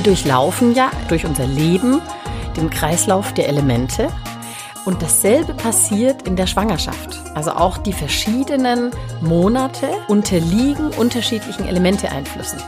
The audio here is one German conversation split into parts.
Wir durchlaufen ja durch unser Leben den Kreislauf der Elemente. Und dasselbe passiert in der Schwangerschaft. Also auch die verschiedenen Monate unterliegen unterschiedlichen Elementeeinflüssen.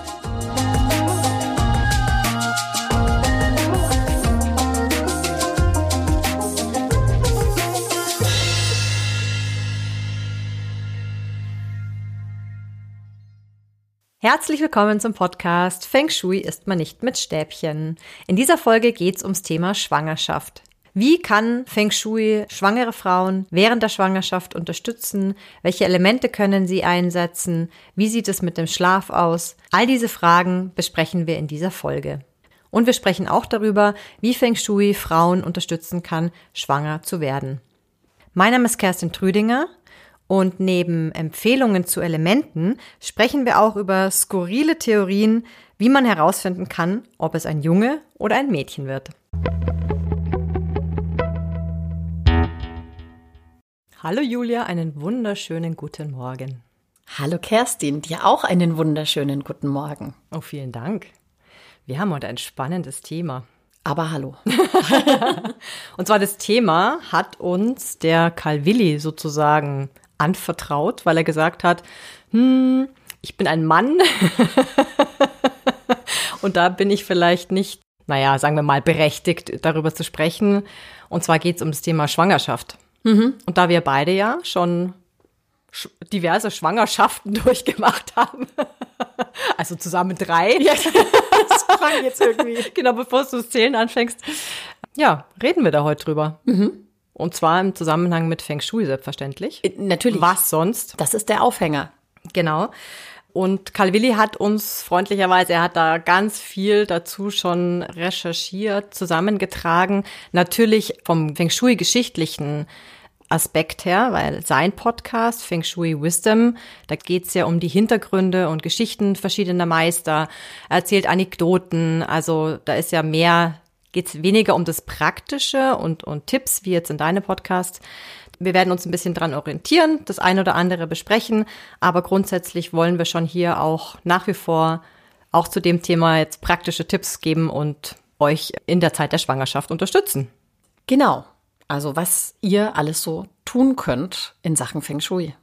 Herzlich willkommen zum Podcast Feng Shui ist man nicht mit Stäbchen. In dieser Folge geht es ums Thema Schwangerschaft. Wie kann Feng Shui schwangere Frauen während der Schwangerschaft unterstützen? Welche Elemente können sie einsetzen? Wie sieht es mit dem Schlaf aus? All diese Fragen besprechen wir in dieser Folge. Und wir sprechen auch darüber, wie Feng Shui Frauen unterstützen kann, schwanger zu werden. Mein Name ist Kerstin Trüdinger und neben Empfehlungen zu Elementen sprechen wir auch über skurrile Theorien, wie man herausfinden kann, ob es ein Junge oder ein Mädchen wird. Hallo Julia, einen wunderschönen guten Morgen. Hallo Kerstin, dir auch einen wunderschönen guten Morgen. Oh, vielen Dank. Wir haben heute ein spannendes Thema. Aber hallo. Und zwar das Thema hat uns der Karl Willi sozusagen anvertraut, weil er gesagt hat, hm, ich bin ein Mann und da bin ich vielleicht nicht, naja, sagen wir mal, berechtigt, darüber zu sprechen. Und zwar geht es um das Thema Schwangerschaft. Mhm. Und da wir beide ja schon diverse Schwangerschaften durchgemacht haben. Also zusammen drei. Ja, das fangen jetzt irgendwie. Genau, bevor du das Zählen anfängst. Ja, reden wir da heute drüber. Mhm. Und zwar im Zusammenhang mit Feng Shui selbstverständlich. Äh, natürlich. Was sonst? Das ist der Aufhänger. Genau. Und Karl Willi hat uns freundlicherweise, er hat da ganz viel dazu schon recherchiert, zusammengetragen. Natürlich vom Feng Shui geschichtlichen Aspekt her, weil sein Podcast Feng Shui Wisdom, da geht's ja um die Hintergründe und Geschichten verschiedener Meister, er erzählt Anekdoten, also da ist ja mehr geht es weniger um das Praktische und, und Tipps, wie jetzt in deinem Podcast. Wir werden uns ein bisschen dran orientieren, das eine oder andere besprechen, aber grundsätzlich wollen wir schon hier auch nach wie vor auch zu dem Thema jetzt praktische Tipps geben und euch in der Zeit der Schwangerschaft unterstützen. Genau. Also was ihr alles so tun könnt in Sachen Feng Shui.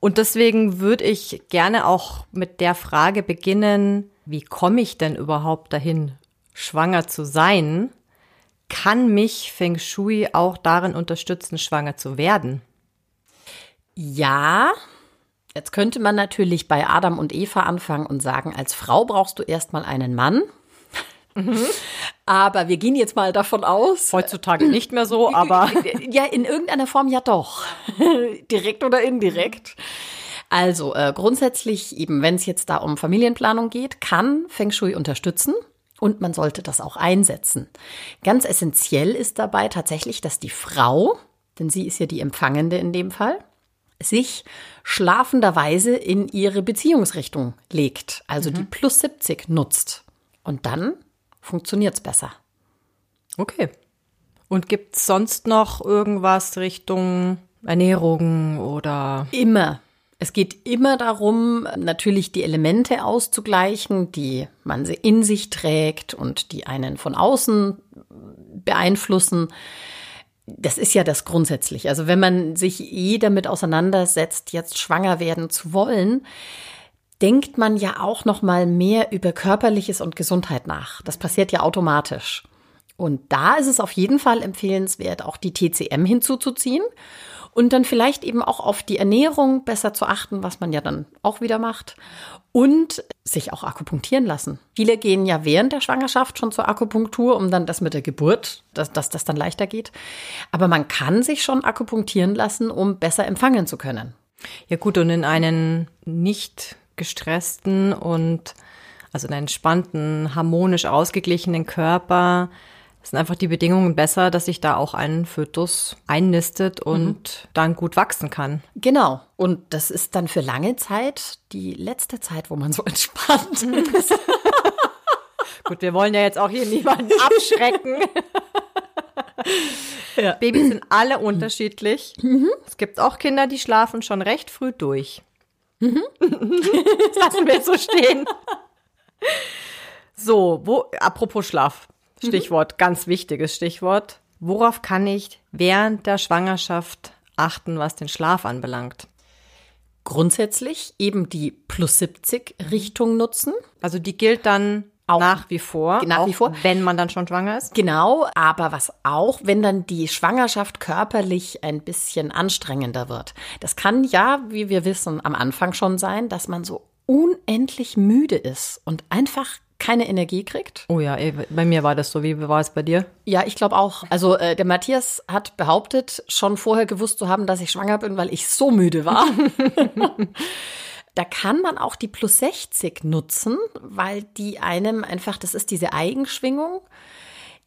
Und deswegen würde ich gerne auch mit der Frage beginnen, wie komme ich denn überhaupt dahin, schwanger zu sein, kann mich Feng Shui auch darin unterstützen, schwanger zu werden? Ja, jetzt könnte man natürlich bei Adam und Eva anfangen und sagen, als Frau brauchst du erstmal einen Mann. Mhm. Aber wir gehen jetzt mal davon aus. Heutzutage nicht mehr so, aber. Ja, in irgendeiner Form ja doch. Direkt oder indirekt. Also äh, grundsätzlich eben, wenn es jetzt da um Familienplanung geht, kann Feng Shui unterstützen. Und man sollte das auch einsetzen. Ganz essentiell ist dabei tatsächlich, dass die Frau, denn sie ist ja die Empfangende in dem Fall, sich schlafenderweise in ihre Beziehungsrichtung legt, also mhm. die plus 70 nutzt. Und dann funktioniert es besser. Okay. Und gibt es sonst noch irgendwas Richtung Ernährung oder? Immer. Es geht immer darum, natürlich die Elemente auszugleichen, die man in sich trägt und die einen von außen beeinflussen. Das ist ja das grundsätzlich. Also wenn man sich eh damit auseinandersetzt, jetzt schwanger werden zu wollen, denkt man ja auch noch mal mehr über körperliches und Gesundheit nach. Das passiert ja automatisch. Und da ist es auf jeden Fall empfehlenswert, auch die TCM hinzuzuziehen und dann vielleicht eben auch auf die Ernährung besser zu achten, was man ja dann auch wieder macht. Und sich auch akupunktieren lassen. Viele gehen ja während der Schwangerschaft schon zur Akupunktur, um dann das mit der Geburt, dass, dass das dann leichter geht. Aber man kann sich schon akupunktieren lassen, um besser empfangen zu können. Ja gut, und in einen nicht gestressten und also einen entspannten, harmonisch ausgeglichenen Körper sind einfach die Bedingungen besser, dass sich da auch ein Fötus einnistet und mhm. dann gut wachsen kann. Genau. Und das ist dann für lange Zeit die letzte Zeit, wo man so entspannt ist. gut, wir wollen ja jetzt auch hier niemanden abschrecken. ja. Babys sind alle unterschiedlich. Mhm. Es gibt auch Kinder, die schlafen schon recht früh durch. Mhm. das lassen wir so stehen. So, wo, apropos Schlaf, Stichwort, ganz wichtiges Stichwort. Worauf kann ich während der Schwangerschaft achten, was den Schlaf anbelangt? Grundsätzlich eben die plus 70 Richtung nutzen. Also die gilt dann auch nach wie vor, nach wie vor, wenn man dann schon schwanger ist. Genau, aber was auch, wenn dann die Schwangerschaft körperlich ein bisschen anstrengender wird. Das kann ja, wie wir wissen, am Anfang schon sein, dass man so unendlich müde ist und einfach keine Energie kriegt. Oh ja, bei mir war das so. Wie war es bei dir? Ja, ich glaube auch. Also äh, der Matthias hat behauptet, schon vorher gewusst zu haben, dass ich schwanger bin, weil ich so müde war. Da kann man auch die plus 60 nutzen, weil die einem einfach, das ist diese Eigenschwingung,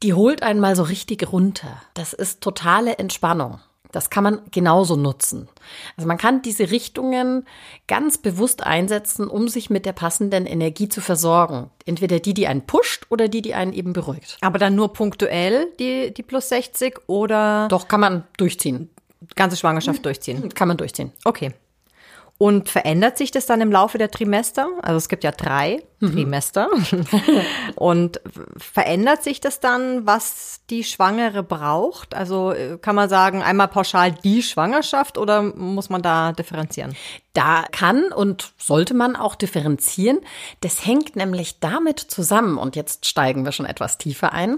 die holt einen mal so richtig runter. Das ist totale Entspannung. Das kann man genauso nutzen. Also man kann diese Richtungen ganz bewusst einsetzen, um sich mit der passenden Energie zu versorgen. Entweder die, die einen pusht oder die, die einen eben beruhigt. Aber dann nur punktuell die, die plus 60 oder? Doch, kann man durchziehen. Ganze Schwangerschaft durchziehen. Kann man durchziehen. Okay. Und verändert sich das dann im Laufe der Trimester? Also es gibt ja drei mhm. Trimester. und verändert sich das dann, was die Schwangere braucht? Also äh, kann man sagen, einmal pauschal die Schwangerschaft oder muss man da differenzieren? Da kann und sollte man auch differenzieren. Das hängt nämlich damit zusammen, und jetzt steigen wir schon etwas tiefer ein,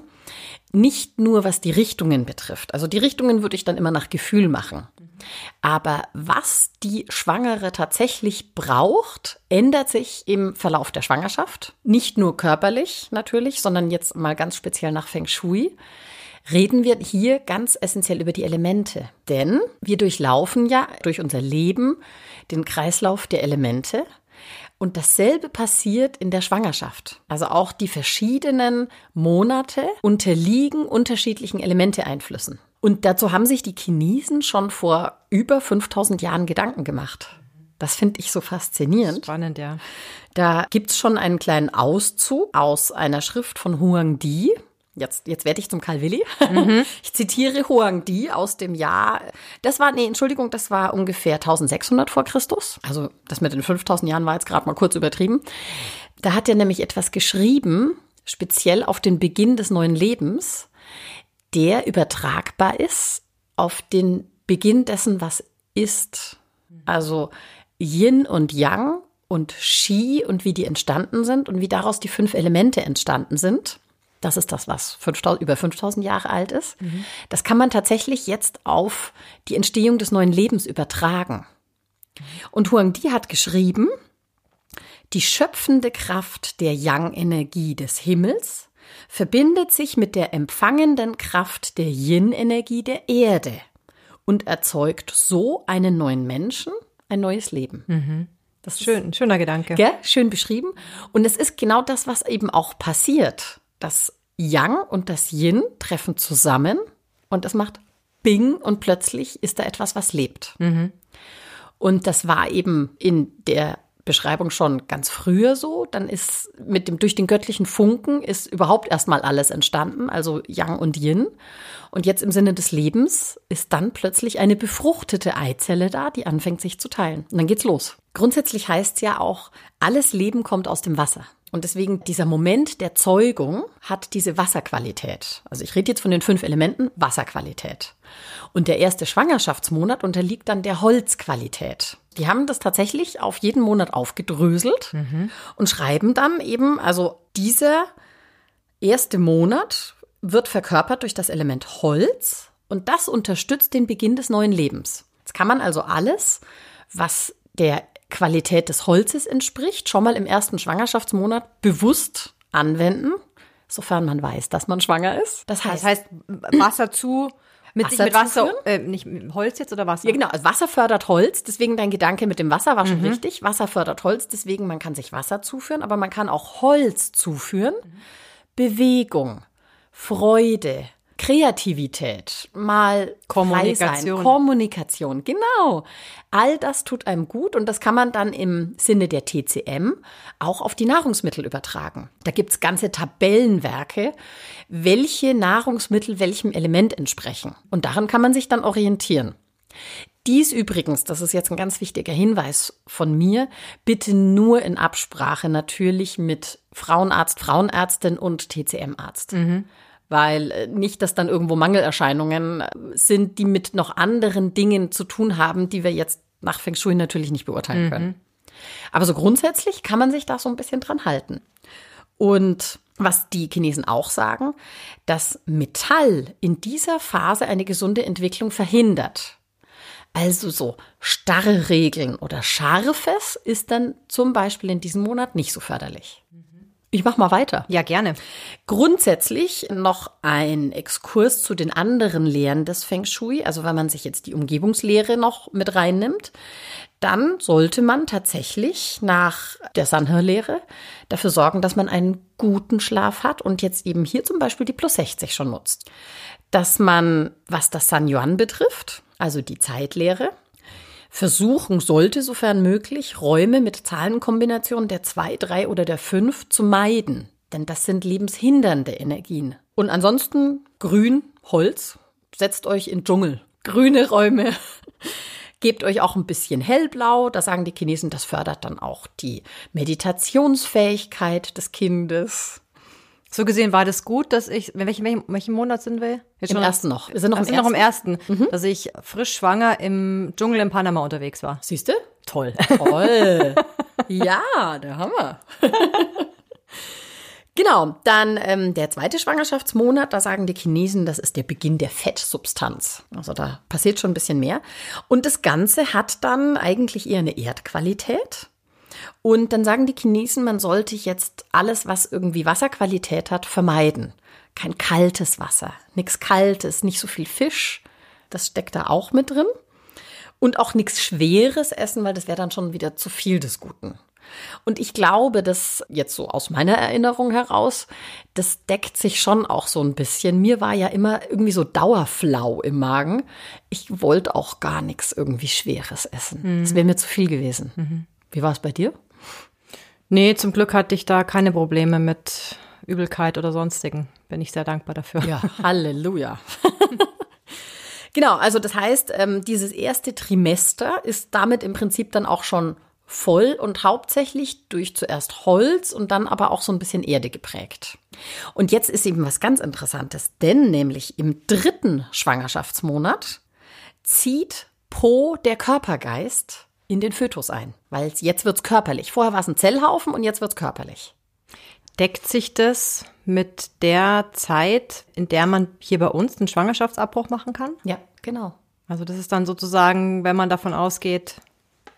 nicht nur was die Richtungen betrifft. Also die Richtungen würde ich dann immer nach Gefühl machen. Aber was die Schwangere tatsächlich braucht, ändert sich im Verlauf der Schwangerschaft. Nicht nur körperlich natürlich, sondern jetzt mal ganz speziell nach Feng Shui. Reden wir hier ganz essentiell über die Elemente. Denn wir durchlaufen ja durch unser Leben den Kreislauf der Elemente. Und dasselbe passiert in der Schwangerschaft. Also auch die verschiedenen Monate unterliegen unterschiedlichen Elementeeinflüssen. Und dazu haben sich die Chinesen schon vor über 5000 Jahren Gedanken gemacht. Das finde ich so faszinierend. Spannend, ja. Da gibt's schon einen kleinen Auszug aus einer Schrift von Huang Di. Jetzt, jetzt werde ich zum Karl Willi. Mhm. Ich zitiere Huang Di aus dem Jahr, das war, nee, Entschuldigung, das war ungefähr 1600 vor Christus. Also das mit den 5000 Jahren war jetzt gerade mal kurz übertrieben. Da hat er nämlich etwas geschrieben, speziell auf den Beginn des neuen Lebens der übertragbar ist auf den Beginn dessen, was ist. Also Yin und Yang und Qi und wie die entstanden sind und wie daraus die fünf Elemente entstanden sind. Das ist das, was 5000, über 5000 Jahre alt ist. Mhm. Das kann man tatsächlich jetzt auf die Entstehung des neuen Lebens übertragen. Und Huang Di hat geschrieben, die schöpfende Kraft der Yang-Energie des Himmels verbindet sich mit der empfangenden Kraft der Yin-Energie der Erde und erzeugt so einen neuen Menschen, ein neues Leben. Mhm. Das ist schön, ein schöner Gedanke. Gell? Schön beschrieben. Und es ist genau das, was eben auch passiert. Das Yang und das Yin treffen zusammen und es macht Bing und plötzlich ist da etwas, was lebt. Mhm. Und das war eben in der Beschreibung schon ganz früher so. Dann ist mit dem, durch den göttlichen Funken ist überhaupt erstmal alles entstanden, also Yang und Yin. Und jetzt im Sinne des Lebens ist dann plötzlich eine befruchtete Eizelle da, die anfängt sich zu teilen. Und dann geht's los. Grundsätzlich heißt ja auch, alles Leben kommt aus dem Wasser. Und deswegen dieser Moment der Zeugung hat diese Wasserqualität. Also ich rede jetzt von den fünf Elementen Wasserqualität. Und der erste Schwangerschaftsmonat unterliegt dann der Holzqualität. Die haben das tatsächlich auf jeden Monat aufgedröselt mhm. und schreiben dann eben, also dieser erste Monat wird verkörpert durch das Element Holz und das unterstützt den Beginn des neuen Lebens. Jetzt kann man also alles, was der Qualität des Holzes entspricht, schon mal im ersten Schwangerschaftsmonat bewusst anwenden, sofern man weiß, dass man schwanger ist. Das heißt, das heißt Wasser zu mit, Wasser, mit Wasser äh, nicht mit Holz jetzt oder Wasser? Ja, genau. Also Wasser fördert Holz. Deswegen dein Gedanke mit dem Wasser war schon mhm. richtig. Wasser fördert Holz. Deswegen man kann sich Wasser zuführen, aber man kann auch Holz zuführen. Mhm. Bewegung, Freude, Kreativität, mal Kommunikation. Kommunikation, genau. All das tut einem gut und das kann man dann im Sinne der TCM auch auf die Nahrungsmittel übertragen. Da gibt's ganze Tabellenwerke, welche Nahrungsmittel welchem Element entsprechen. Und daran kann man sich dann orientieren. Dies übrigens, das ist jetzt ein ganz wichtiger Hinweis von mir, bitte nur in Absprache natürlich mit Frauenarzt, Frauenärztin und TCM-Arzt. Mhm. Weil äh, nicht, dass dann irgendwo Mangelerscheinungen äh, sind, die mit noch anderen Dingen zu tun haben, die wir jetzt nach Feng Shui natürlich nicht beurteilen mhm. können. Aber so grundsätzlich kann man sich da so ein bisschen dran halten. Und was die Chinesen auch sagen, dass Metall in dieser Phase eine gesunde Entwicklung verhindert. Also so starre Regeln oder Scharfes ist dann zum Beispiel in diesem Monat nicht so förderlich. Ich mach mal weiter. Ja, gerne. Grundsätzlich noch ein Exkurs zu den anderen Lehren des Feng Shui. Also wenn man sich jetzt die Umgebungslehre noch mit reinnimmt, dann sollte man tatsächlich nach der Sanhe-Lehre dafür sorgen, dass man einen guten Schlaf hat und jetzt eben hier zum Beispiel die Plus 60 schon nutzt. Dass man, was das San Yuan betrifft, also die Zeitlehre, versuchen sollte, sofern möglich, Räume mit Zahlenkombinationen der 2, 3 oder der 5 zu meiden. Denn das sind lebenshindernde Energien. Und ansonsten grün, Holz, setzt euch in Dschungel. Grüne Räume. Gebt euch auch ein bisschen hellblau. Da sagen die Chinesen, das fördert dann auch die Meditationsfähigkeit des Kindes. So gesehen war das gut, dass ich, welchen, welchen, welchen Monat sind wir? Jetzt Im schon ersten noch. Wir sind noch, im, sind ersten. noch im ersten. Mhm. Dass ich frisch schwanger im Dschungel in Panama unterwegs war. Siehst du? Toll. Toll. ja, der Hammer. genau, dann ähm, der zweite Schwangerschaftsmonat, da sagen die Chinesen, das ist der Beginn der Fettsubstanz. Also da passiert schon ein bisschen mehr. Und das Ganze hat dann eigentlich eher eine Erdqualität. Und dann sagen die Chinesen, man sollte jetzt alles, was irgendwie Wasserqualität hat, vermeiden. Kein kaltes Wasser, nichts Kaltes, nicht so viel Fisch. Das steckt da auch mit drin. Und auch nichts Schweres essen, weil das wäre dann schon wieder zu viel des Guten. Und ich glaube, dass jetzt so aus meiner Erinnerung heraus, das deckt sich schon auch so ein bisschen. Mir war ja immer irgendwie so Dauerflau im Magen. Ich wollte auch gar nichts irgendwie Schweres essen. Mhm. Das wäre mir zu viel gewesen. Mhm. Wie war es bei dir? Nee, zum Glück hatte ich da keine Probleme mit Übelkeit oder sonstigen. Bin ich sehr dankbar dafür. Ja, Halleluja. genau, also das heißt, ähm, dieses erste Trimester ist damit im Prinzip dann auch schon voll und hauptsächlich durch zuerst Holz und dann aber auch so ein bisschen Erde geprägt. Und jetzt ist eben was ganz Interessantes, denn nämlich im dritten Schwangerschaftsmonat zieht Po der Körpergeist in den Fötus ein, weil jetzt wird's körperlich. Vorher war es ein Zellhaufen und jetzt wird's körperlich. Deckt sich das mit der Zeit, in der man hier bei uns einen Schwangerschaftsabbruch machen kann? Ja, genau. Also das ist dann sozusagen, wenn man davon ausgeht,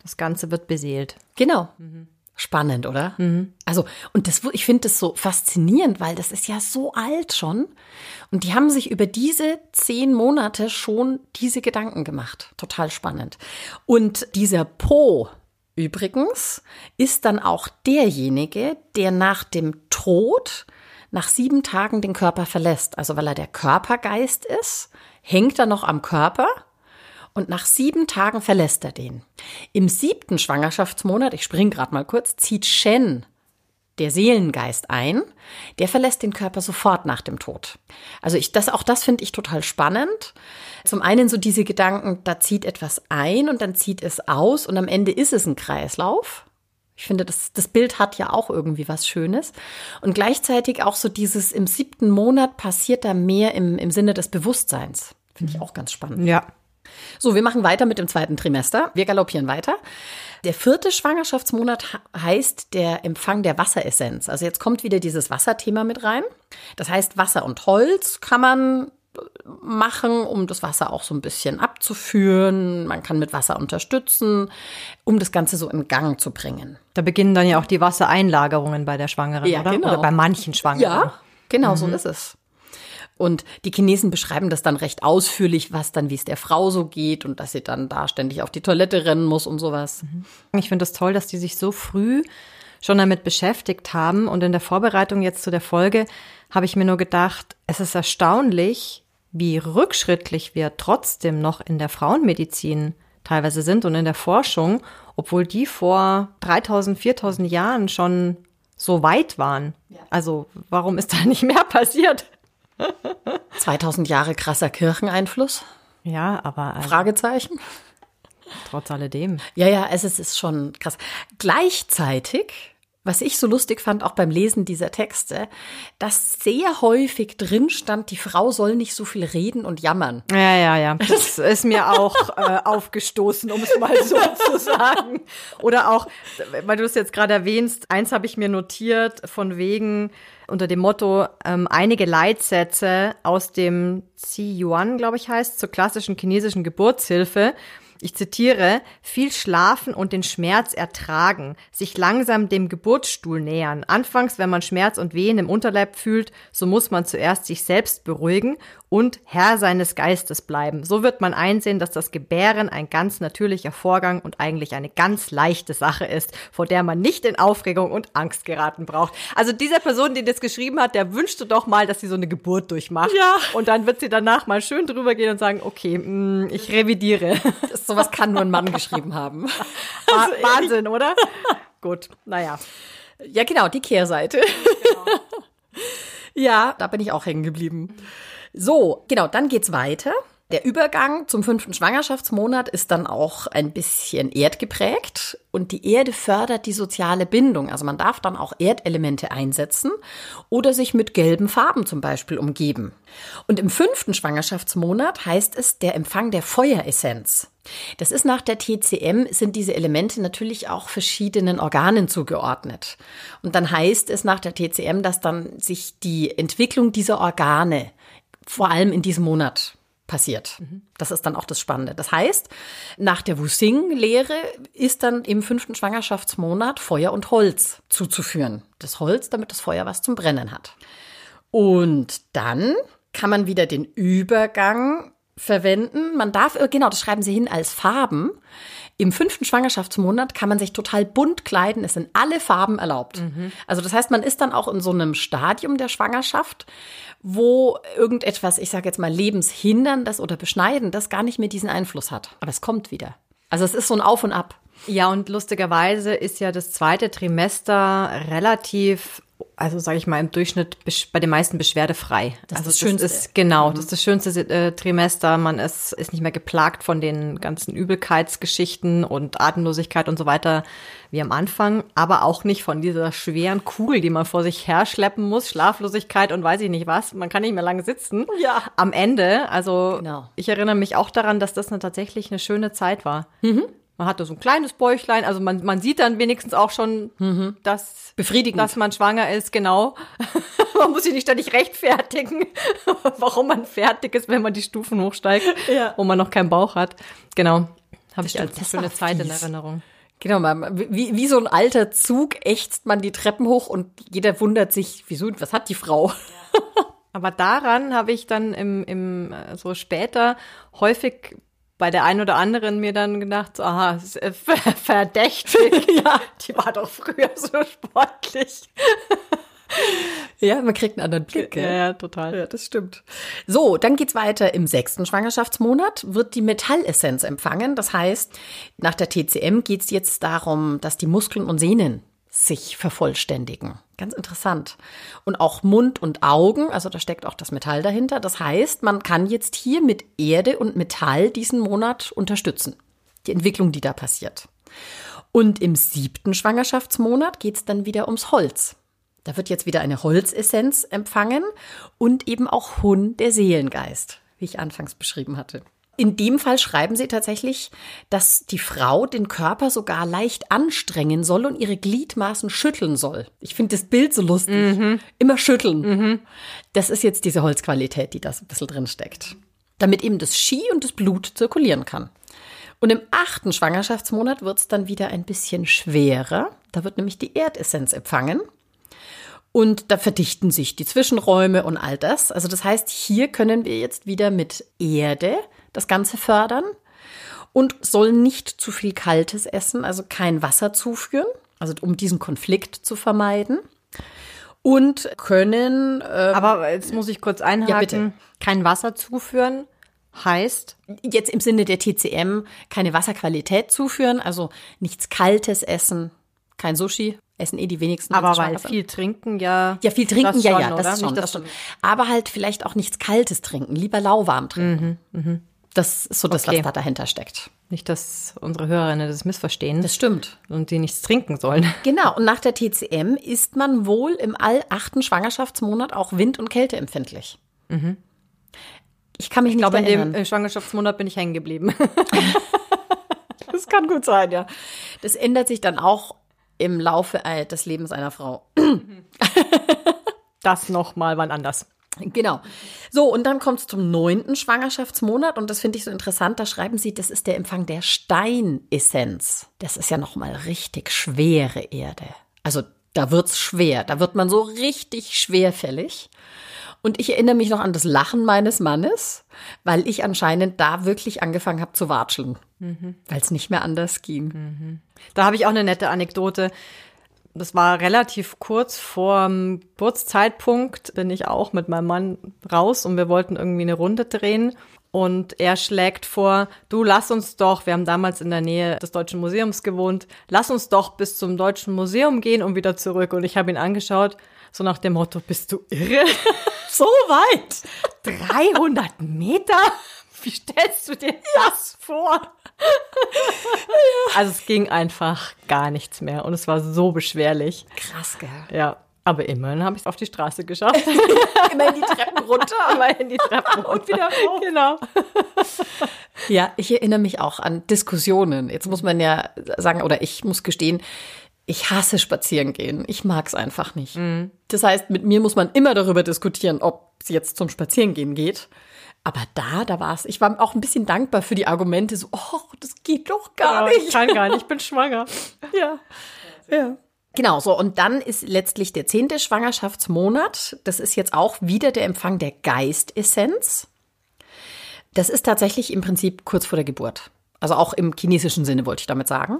das Ganze wird beseelt. Genau. Mhm. Spannend, oder? Mhm. Also, und das, ich finde das so faszinierend, weil das ist ja so alt schon. Und die haben sich über diese zehn Monate schon diese Gedanken gemacht. Total spannend. Und dieser Po, übrigens, ist dann auch derjenige, der nach dem Tod nach sieben Tagen den Körper verlässt. Also, weil er der Körpergeist ist, hängt er noch am Körper und nach sieben Tagen verlässt er den. Im siebten Schwangerschaftsmonat, ich spring gerade mal kurz, zieht Shen, der Seelengeist, ein. Der verlässt den Körper sofort nach dem Tod. Also ich, das, auch das finde ich total spannend. Zum einen so diese Gedanken, da zieht etwas ein und dann zieht es aus und am Ende ist es ein Kreislauf. Ich finde, das, das Bild hat ja auch irgendwie was Schönes. Und gleichzeitig auch so dieses im siebten Monat passiert da mehr im, im Sinne des Bewusstseins. Finde ich auch ganz spannend. Ja, so, wir machen weiter mit dem zweiten Trimester. Wir galoppieren weiter. Der vierte Schwangerschaftsmonat heißt der Empfang der Wasseressenz. Also jetzt kommt wieder dieses Wasserthema mit rein. Das heißt, Wasser und Holz kann man machen, um das Wasser auch so ein bisschen abzuführen. Man kann mit Wasser unterstützen, um das Ganze so in Gang zu bringen. Da beginnen dann ja auch die Wassereinlagerungen bei der Schwangeren, ja, oder? Genau. Oder bei manchen Schwangeren. Ja, genau, mhm. so ist es. Und die Chinesen beschreiben das dann recht ausführlich, was dann, wie es der Frau so geht und dass sie dann da ständig auf die Toilette rennen muss und sowas. Mhm. Ich finde es das toll, dass die sich so früh schon damit beschäftigt haben. Und in der Vorbereitung jetzt zu der Folge habe ich mir nur gedacht, es ist erstaunlich, wie rückschrittlich wir trotzdem noch in der Frauenmedizin teilweise sind und in der Forschung, obwohl die vor 3000, 4000 Jahren schon so weit waren. Also warum ist da nicht mehr passiert? 2000 Jahre krasser Kircheneinfluss. Ja, aber also, Fragezeichen. trotz alledem. Ja, ja, es ist, ist schon krass. Gleichzeitig was ich so lustig fand, auch beim Lesen dieser Texte, dass sehr häufig drin stand, die Frau soll nicht so viel reden und jammern. Ja, ja, ja. Das ist mir auch äh, aufgestoßen, um es mal so zu sagen. Oder auch, weil du es jetzt gerade erwähnst, eins habe ich mir notiert, von wegen unter dem Motto ähm, einige Leitsätze aus dem Qi Yuan, glaube ich, heißt, zur klassischen chinesischen Geburtshilfe ich zitiere, viel schlafen und den Schmerz ertragen, sich langsam dem Geburtsstuhl nähern. Anfangs, wenn man Schmerz und Wehen im Unterleib fühlt, so muss man zuerst sich selbst beruhigen und Herr seines Geistes bleiben. So wird man einsehen, dass das Gebären ein ganz natürlicher Vorgang und eigentlich eine ganz leichte Sache ist, vor der man nicht in Aufregung und Angst geraten braucht. Also dieser Person, die das geschrieben hat, der wünschte doch mal, dass sie so eine Geburt durchmacht. Ja. Und dann wird sie danach mal schön drüber gehen und sagen, okay, mh, ich revidiere. Das, sowas kann nur ein Mann geschrieben haben. Wa- Wahnsinn, oder? Gut, naja. Ja, genau, die Kehrseite. ja, da bin ich auch hängen geblieben. So, genau, dann geht's weiter. Der Übergang zum fünften Schwangerschaftsmonat ist dann auch ein bisschen erdgeprägt und die Erde fördert die soziale Bindung. Also man darf dann auch Erdelemente einsetzen oder sich mit gelben Farben zum Beispiel umgeben. Und im fünften Schwangerschaftsmonat heißt es der Empfang der Feueressenz. Das ist nach der TCM, sind diese Elemente natürlich auch verschiedenen Organen zugeordnet. Und dann heißt es nach der TCM, dass dann sich die Entwicklung dieser Organe vor allem in diesem Monat passiert. Das ist dann auch das Spannende. Das heißt, nach der Wusing-Lehre ist dann im fünften Schwangerschaftsmonat Feuer und Holz zuzuführen. Das Holz, damit das Feuer was zum Brennen hat. Und dann kann man wieder den Übergang verwenden. Man darf, äh, genau, das schreiben sie hin als Farben. Im fünften Schwangerschaftsmonat kann man sich total bunt kleiden. Es sind alle Farben erlaubt. Also das heißt, man ist dann auch in so einem Stadium der Schwangerschaft, wo irgendetwas, ich sage jetzt mal, lebenshinderndes oder beschneidendes gar nicht mehr diesen Einfluss hat. Aber es kommt wieder. Also es ist so ein Auf und Ab. Ja, und lustigerweise ist ja das zweite Trimester relativ, also sage ich mal im Durchschnitt bei den meisten beschwerdefrei. Das ist also das Schönste. Ist, genau, das ist das schönste äh, Trimester. Man ist, ist nicht mehr geplagt von den ganzen Übelkeitsgeschichten und Atemlosigkeit und so weiter wie am Anfang, aber auch nicht von dieser schweren Kugel, die man vor sich herschleppen muss, Schlaflosigkeit und weiß ich nicht was. Man kann nicht mehr lange sitzen. Ja. Am Ende, also Genau. ich erinnere mich auch daran, dass das eine, tatsächlich eine schöne Zeit war. Man hatte so ein kleines Bäuchlein, also man, man sieht dann wenigstens auch schon, dass, Befriedigend. dass man schwanger ist, genau. man muss sich nicht ständig rechtfertigen, warum man fertig ist, wenn man die Stufen hochsteigt, Ja. wo man noch keinen Bauch hat. Genau. Habe ich als schöne Zeit in fies. Erinnerung. Genau, man, wie, wie so ein alter Zug ächzt man die Treppen hoch und jeder wundert sich, wieso, was hat die Frau? Aber daran habe ich dann im, im äh, so später häufig bei der einen oder anderen mir dann gedacht, so, aha, äh, ver- verdächtig. ja, die war doch früher so sportlich. Ja, man kriegt einen anderen Blick. Ja, ja, total. Ja, das stimmt. So, dann geht's weiter. Im sechsten Schwangerschaftsmonat wird die Metallessenz empfangen. Das heißt, nach der TCM geht's jetzt darum, dass die Muskeln und Sehnen sich vervollständigen. Ganz interessant. Und auch Mund und Augen, also da steckt auch das Metall dahinter. Das heißt, man kann jetzt hier mit Erde und Metall diesen Monat unterstützen. Die Entwicklung, die da passiert. Und im siebten Schwangerschaftsmonat geht's dann wieder ums Holz. Da wird jetzt wieder eine Holzessenz empfangen und eben auch Hun, der Seelengeist, wie ich anfangs beschrieben hatte. In dem Fall schreiben sie tatsächlich, dass die Frau den Körper sogar leicht anstrengen soll und ihre Gliedmaßen schütteln soll. Ich finde das Bild so lustig. Immer schütteln. Das ist jetzt diese Holzqualität, die da so ein bisschen drin steckt. Damit eben das Ski und das Blut zirkulieren kann. Und im achten Schwangerschaftsmonat wird es dann wieder ein bisschen schwerer. Da wird nämlich die Erdessenz empfangen. Und da verdichten sich die Zwischenräume und all das. Also das heißt, hier können wir jetzt wieder mit Erde das Ganze fördern und sollen nicht zu viel Kaltes essen, also kein Wasser zuführen, also um diesen Konflikt zu vermeiden. Und können, äh, Aber jetzt muss ich kurz einhaken. Ja, bitte. Kein Wasser zuführen heißt, jetzt im Sinne der TCM keine Wasserqualität zuführen, also nichts Kaltes essen, kein Sushi, essen eh die wenigsten. aber weil viel trinken ja. Ja, viel trinken, ja, schon, ja, das schon, Nicht, das schon. Aber halt vielleicht auch nichts Kaltes trinken, lieber lauwarm trinken. Das ist so das, Okay. was da dahinter steckt. Nicht, dass unsere Hörerinnen das missverstehen Das stimmt. und die nichts trinken sollen. Genau, und nach der TCM ist man wohl im allachten Schwangerschaftsmonat auch wind- und kälteempfindlich. Ich kann mich Ich glaube, in nicht dem erinnern. äh, Schwangerschaftsmonat bin ich hängen geblieben. Das kann gut sein, ja. Das ändert sich dann auch im Laufe äh, des Lebens einer Frau. Das noch mal wann anders. Genau. So, und dann kommt es zum neunten Schwangerschaftsmonat und das finde ich so interessant. Da schreiben sie, das ist der Empfang der Steinessenz. Das ist ja nochmal richtig schwere Erde. Also da wird's schwer. Da wird man so richtig schwerfällig. Und ich erinnere mich noch an das Lachen meines Mannes, weil ich anscheinend da wirklich angefangen habe zu watscheln, weil es nicht mehr anders ging. Da habe ich auch eine nette Anekdote. Das war relativ kurz vor dem Geburtszeitpunkt, bin ich auch mit meinem Mann raus und wir wollten irgendwie eine Runde drehen. Und er schlägt vor, du lass uns doch, wir haben damals in der Nähe des Deutschen Museums gewohnt, lass uns doch bis zum Deutschen Museum gehen und wieder zurück. Und ich habe ihn angeschaut, so nach dem Motto, bist du irre? So weit! 300 Meter? Wie stellst du dir das vor? Also es ging einfach gar nichts mehr und es war so beschwerlich. Krass, gell? Ja, aber immerhin habe ich es auf die Straße geschafft. Immer die Treppen runter. Immerhin die Treppe Und wieder rauf. Genau. Ja, ich erinnere mich auch an Diskussionen. Jetzt muss man ja sagen, oder ich muss gestehen, ich hasse spazieren gehen. Ich mag es einfach nicht. Das heißt, mit mir muss man immer darüber diskutieren, ob es jetzt zum Spazierengehen geht. Aber da, da war es. Ich war auch ein bisschen dankbar für die Argumente, so, oh, das geht doch gar ich nicht. kann gar nicht, ich bin schwanger. Ja. ja. Genau, so. Und dann ist letztlich der zehnte Schwangerschaftsmonat. Das ist jetzt auch wieder der Empfang der Geistessenz. Das ist tatsächlich im Prinzip kurz vor der Geburt. Also auch im chinesischen Sinne wollte ich damit sagen.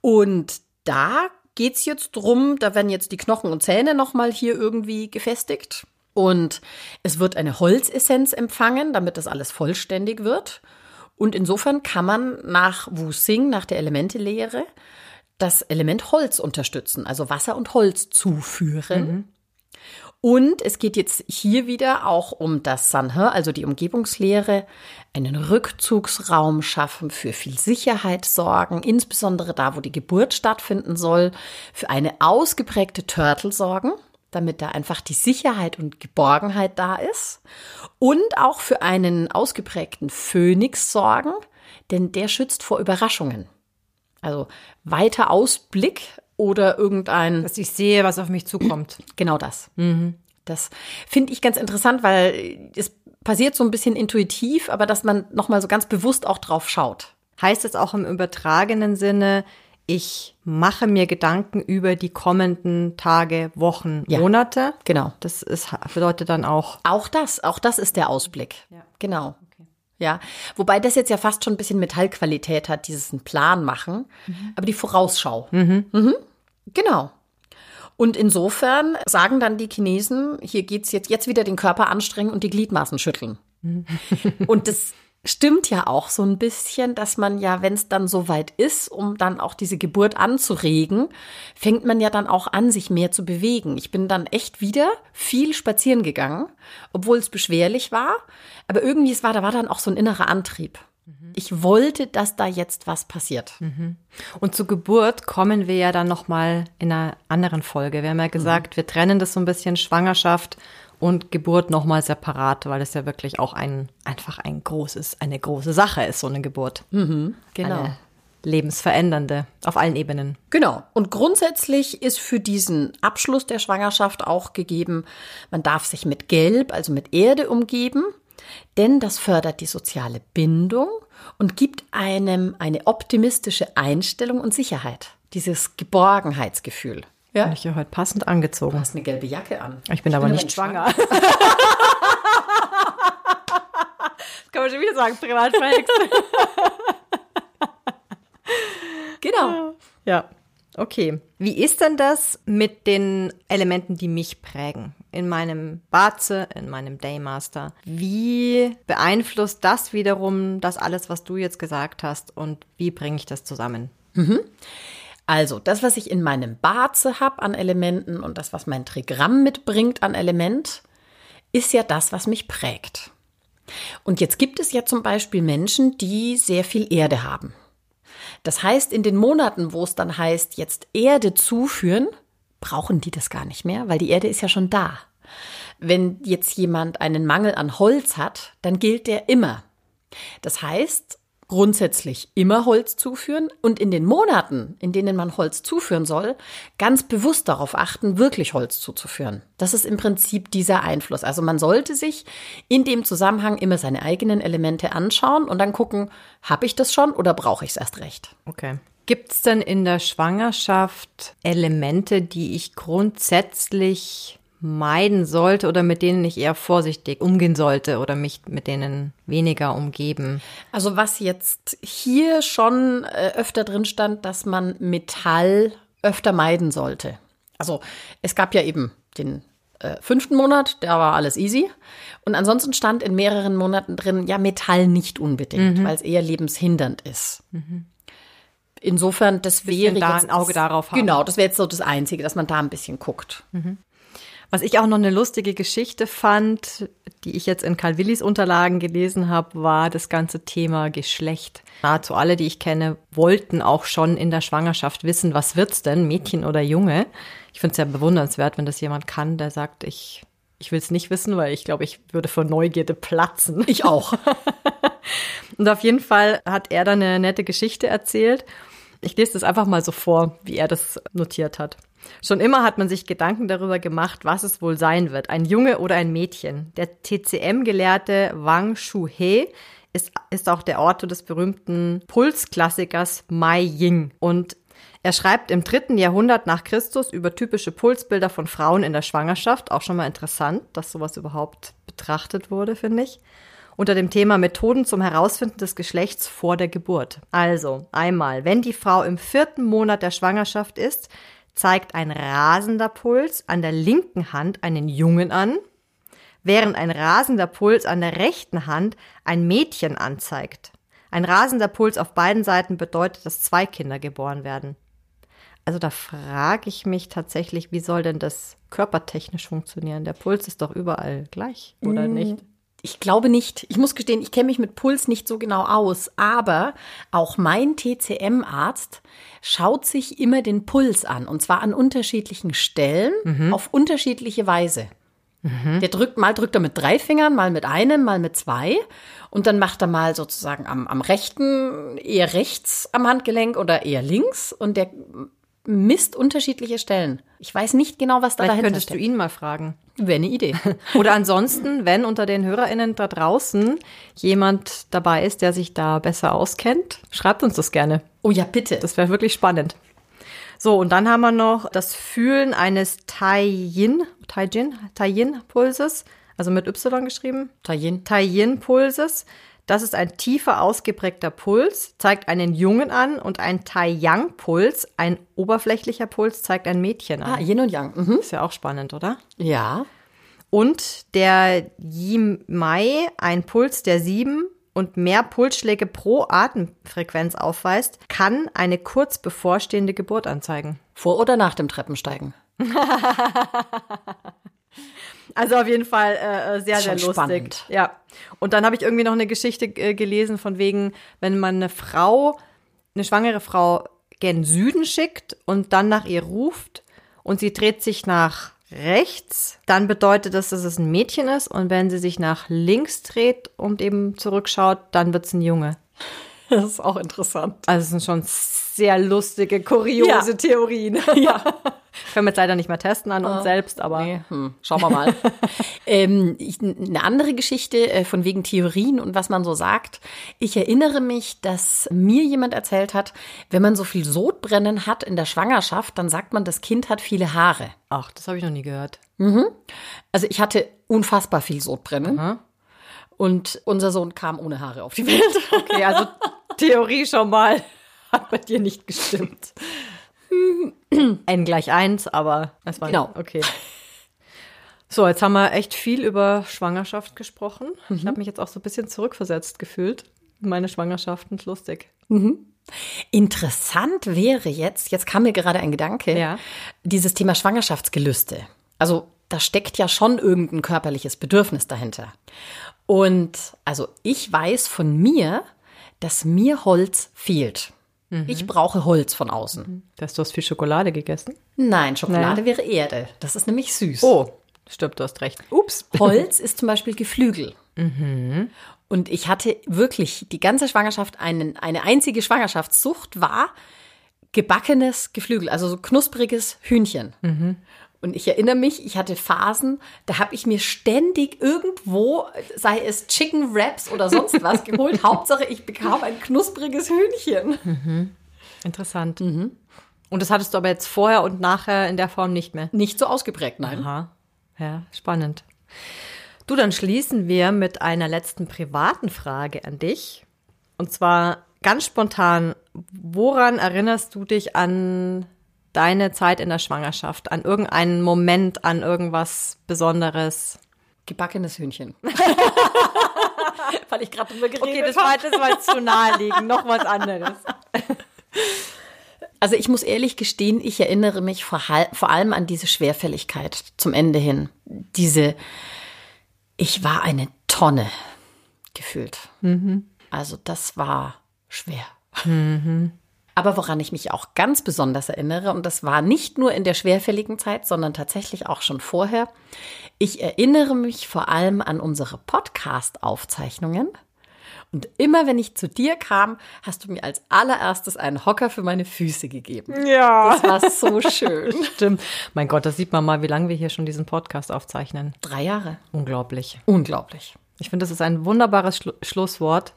Und da geht's jetzt drum, da werden jetzt die Knochen und Zähne nochmal hier irgendwie gefestigt. Und es wird eine Holzessenz empfangen, damit das alles vollständig wird. Und insofern kann man nach Wu Xing, nach der Elementelehre, das Element Holz unterstützen, also Wasser und Holz zuführen. Und es geht jetzt hier wieder auch um das Sanhe, also die Umgebungslehre, einen Rückzugsraum schaffen, für viel Sicherheit sorgen, insbesondere da, wo die Geburt stattfinden soll, für eine ausgeprägte Turtle sorgen, damit da einfach die Sicherheit und Geborgenheit da ist und auch für einen ausgeprägten Phönix sorgen, denn der schützt vor Überraschungen. Also weiter Ausblick oder irgendein Dass ich sehe, was auf mich zukommt. Genau das. Das finde ich ganz interessant, weil es passiert so ein bisschen intuitiv, aber dass man nochmal so ganz bewusst auch drauf schaut. Heißt es auch im übertragenen Sinne, ich mache mir Gedanken über die kommenden Tage, Wochen, Ja. Monate. Genau. Das ist, bedeutet dann auch, Auch das, auch das ist der Ausblick. Ja. Genau. Ja, wobei das jetzt ja fast schon ein bisschen Metallqualität hat, dieses einen Plan machen, aber die Vorausschau. Mhm. Genau. Und insofern sagen dann die Chinesen, hier geht's jetzt, jetzt wieder den Körper anstrengen und die Gliedmaßen schütteln. und das stimmt ja auch so ein bisschen, dass man ja, wenn es dann soweit ist, um dann auch diese Geburt anzuregen, fängt man ja dann auch an, sich mehr zu bewegen. Ich bin dann echt wieder viel spazieren gegangen, obwohl es beschwerlich war. Aber irgendwie, es war, da war dann auch so ein innerer Antrieb. Ich wollte, dass da jetzt was passiert. Und zur Geburt kommen wir ja dann noch mal in einer anderen Folge. Wir haben ja gesagt, wir trennen das so ein bisschen Schwangerschaft und Geburt noch mal separat, weil es ja wirklich auch ein einfach ein großes eine große Sache ist so eine Geburt. Genau. Eine lebensverändernde auf allen Ebenen. Genau. Und grundsätzlich ist für diesen Abschluss der Schwangerschaft auch gegeben, man darf sich mit Gelb, also mit Erde umgeben, denn das fördert die soziale Bindung und gibt einem eine optimistische Einstellung und Sicherheit. Dieses Geborgenheitsgefühl. Ja. Bin ich ja heute passend angezogen. Du hast eine gelbe Jacke an. Ich bin aber bin nicht aber schwanger. das kann man schon wieder sagen, privat. Genau. Ja, okay. Wie ist denn das mit den Elementen, die mich prägen? In meinem Baze, in meinem Daymaster. Wie beeinflusst das wiederum das alles, was du jetzt gesagt hast und wie bringe ich das zusammen? Also, das, was ich in meinem Baze habe an Elementen und das, was mein Trigramm mitbringt an Element, ist ja das, was mich prägt. Und jetzt gibt es ja zum Beispiel Menschen, die sehr viel Erde haben. Das heißt, in den Monaten, wo es dann heißt, jetzt Erde zuführen, brauchen die das gar nicht mehr, weil die Erde ist ja schon da. Wenn jetzt jemand einen Mangel an Holz hat, dann gilt der immer. Das heißt, grundsätzlich immer Holz zuführen und in den Monaten, in denen man Holz zuführen soll, ganz bewusst darauf achten, wirklich Holz zuzuführen. Das ist im Prinzip dieser Einfluss. Also man sollte sich in dem Zusammenhang immer seine eigenen Elemente anschauen und dann gucken, habe ich das schon oder brauche ich es erst recht? Okay. Gibt es denn in der Schwangerschaft Elemente, die ich grundsätzlich meiden sollte oder mit denen ich eher vorsichtig umgehen sollte oder mich mit denen weniger umgeben. Also was jetzt hier schon äh, öfter drin stand, dass man Metall öfter meiden sollte. Also es gab ja eben den äh, fünften Monat, da war alles easy. Und ansonsten stand in mehreren Monaten drin, ja, Metall nicht unbedingt, mhm. weil es eher lebenshindernd ist. Mhm. Insofern, das wäre da ein Auge darauf haben. Genau, das wäre jetzt so das Einzige, dass man da ein bisschen guckt. Mhm. Was ich auch noch eine lustige Geschichte fand, die ich jetzt in Karl Willis Unterlagen gelesen habe, war das ganze Thema Geschlecht. Nahezu alle, die ich kenne, wollten auch schon in der Schwangerschaft wissen, was wird's denn, Mädchen oder Junge? Ich finde es ja bewundernswert, wenn das jemand kann, der sagt, ich, ich will es nicht wissen, weil ich glaube, ich würde vor Neugierde platzen. Ich auch. Und auf jeden Fall hat er dann eine nette Geschichte erzählt. Ich lese das einfach mal so vor, wie er das notiert hat. Schon immer hat man sich Gedanken darüber gemacht, was es wohl sein wird, ein Junge oder ein Mädchen. Der TCM-Gelehrte Wang Shuhe ist, ist auch der Autor des berühmten Pulsklassikers Mai Ying. Und er schreibt im dritten Jahrhundert nach Christus über typische Pulsbilder von Frauen in der Schwangerschaft. Auch schon mal interessant, dass sowas überhaupt betrachtet wurde, finde ich. Unter dem Thema Methoden zum Herausfinden des Geschlechts vor der Geburt. Also, einmal, wenn die Frau im vierten Monat der Schwangerschaft ist, zeigt ein rasender Puls an der linken Hand einen Jungen an, während ein rasender Puls an der rechten Hand ein Mädchen anzeigt. Ein rasender Puls auf beiden Seiten bedeutet, dass zwei Kinder geboren werden. Also da frage ich mich tatsächlich, wie soll denn das körpertechnisch funktionieren? Der Puls ist doch überall gleich, oder mm, nicht? Ich glaube nicht. Ich muss gestehen, ich kenne mich mit Puls nicht so genau aus, aber auch mein TCM-Arzt schaut sich immer den Puls an und zwar an unterschiedlichen Stellen mhm. auf unterschiedliche Weise. Mhm. Der drückt, mal drückt er mit drei Fingern, mal mit einem, mal mit zwei. Und dann macht er mal sozusagen am, am rechten, eher rechts am Handgelenk oder eher links. Und der misst unterschiedliche Stellen. Ich weiß nicht genau, was da Vielleicht dahinter könntest steckt. du ihn mal fragen. Wäre eine Idee. Oder ansonsten, wenn unter den HörerInnen da draußen jemand dabei ist, der sich da besser auskennt, schreibt uns das gerne. Oh ja, bitte. Das wäre wirklich spannend. So, und dann haben wir noch das Fühlen eines Taiyin, Taijin, Taiyin-Pulses, also mit Y geschrieben. Taiyin. Taiyin-Pulses. Das ist ein tiefer ausgeprägter Puls, zeigt einen Jungen an und ein Tai-Yang-Puls, ein oberflächlicher Puls, zeigt ein Mädchen an. Ah, Yin und Yang. Mhm. Ist ja auch spannend, oder? Ja. Und der Yi-Mai, ein Puls, der sieben und mehr Pulsschläge pro Atemfrequenz aufweist, kann eine kurz bevorstehende Geburt anzeigen. Vor oder nach dem Treppensteigen? Also auf jeden Fall äh, äh sehr, sehr lustig. Spannend. Ja. Und dann habe ich irgendwie noch eine Geschichte äh, gelesen von wegen, wenn man eine Frau, eine schwangere Frau gen Süden schickt und dann nach ihr ruft und sie dreht sich nach rechts, dann bedeutet das, dass es ein Mädchen ist und wenn sie sich nach links dreht und eben zurückschaut, dann wird es ein Junge. Das ist auch interessant. Also es sind schon sehr lustige, kuriose ja. Theorien. Ja. Können wir jetzt leider nicht mehr testen an uns oh, selbst, aber nee. hm. schauen wir mal. ähm, ich, eine andere Geschichte äh, von wegen Theorien und was man so sagt. Ich erinnere mich, dass mir jemand erzählt hat, wenn man so viel Sodbrennen hat in der Schwangerschaft, dann sagt man, das Kind hat viele Haare. Ach, das habe ich noch nie gehört. Mhm. Also ich hatte unfassbar viel Sodbrennen. Mhm. Und unser Sohn kam ohne Haare auf die Welt. Okay, also Theorie schon mal hat bei dir nicht gestimmt. N gleich eins, aber es war genau. okay. So, jetzt haben wir echt viel über Schwangerschaft gesprochen. Mhm. Ich habe mich jetzt auch so ein bisschen zurückversetzt gefühlt. Meine Schwangerschaften, lustig. Mhm. Interessant wäre jetzt, jetzt kam mir gerade ein Gedanke, ja. dieses Thema Schwangerschaftsgelüste. Also da steckt ja schon irgendein körperliches Bedürfnis dahinter. Und also ich weiß von mir, dass mir Holz fehlt. Ich brauche Holz von außen. Hast du hast viel Schokolade gegessen? Nein, Schokolade wäre Erde. Das ist nämlich süß. Oh, stimmt, du hast recht. Ups. Holz ist zum Beispiel Geflügel. Und ich hatte wirklich die ganze Schwangerschaft, einen, eine einzige Schwangerschaftssucht war gebackenes Geflügel, also so knuspriges Hühnchen. Und ich erinnere mich, ich hatte Phasen, da habe ich mir ständig irgendwo, sei es Chicken Wraps oder sonst was, geholt. Hauptsache, ich bekam ein knuspriges Hühnchen. Interessant. Und das hattest du aber jetzt vorher und nachher in der Form nicht mehr. Nicht so ausgeprägt, nein. Aha. Ja, spannend. Du, dann schließen wir mit einer letzten privaten Frage an dich. Und zwar ganz spontan, woran erinnerst du dich an deine Zeit in der Schwangerschaft? An irgendeinen Moment, an irgendwas Besonderes? Gebackenes Hühnchen. Weil ich gerade drüber geredet Okay, das war, das war jetzt zu naheliegend. Noch was anderes. Also ich muss ehrlich gestehen, ich erinnere mich vor, vor allem an diese Schwerfälligkeit zum Ende hin. Diese, ich war eine Tonne gefühlt. Also das war schwer. Aber woran ich mich auch ganz besonders erinnere, und das war nicht nur in der schwerfälligen Zeit, sondern tatsächlich auch schon vorher, ich erinnere mich vor allem an unsere Podcast-Aufzeichnungen. Und immer wenn ich zu dir kam, hast du mir als allererstes einen Hocker für meine Füße gegeben. Ja. Das war so schön. Stimmt. Mein Gott, da sieht man mal, wie lange wir hier schon diesen Podcast aufzeichnen. Drei Jahre. Unglaublich. Unglaublich. Ich finde, das ist ein wunderbares Schlu Schlusswort.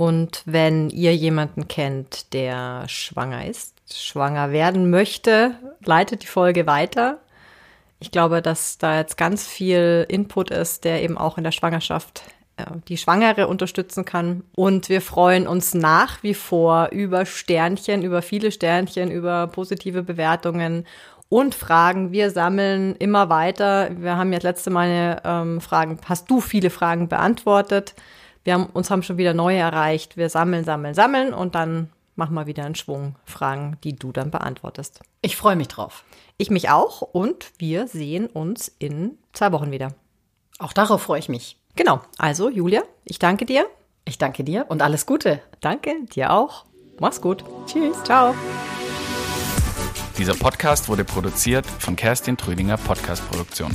Und wenn ihr jemanden kennt, der schwanger ist, schwanger werden möchte, leitet die Folge weiter. Ich glaube, dass da jetzt ganz viel Input ist, der eben auch in der Schwangerschaft äh, die Schwangere unterstützen kann. Und wir freuen uns nach wie vor über Sternchen, über viele Sternchen, über positive Bewertungen und Fragen. Wir sammeln immer weiter. Wir haben jetzt letzte Mal eine, ähm, Fragen, hast du viele Fragen beantwortet? Wir haben, uns haben schon wieder neue erreicht. Wir sammeln, sammeln, sammeln und dann machen wir wieder einen Schwung Fragen, die du dann beantwortest. Ich freue mich drauf. Ich mich auch und wir sehen uns in zwei Wochen wieder. Auch darauf freue ich mich. Genau. Also, Julia, ich danke dir. Ich danke dir und alles Gute. Danke, dir auch. Mach's gut. Tschüss. Ciao. Dieser Podcast wurde produziert von Kerstin Trüdinger Podcast Produktion.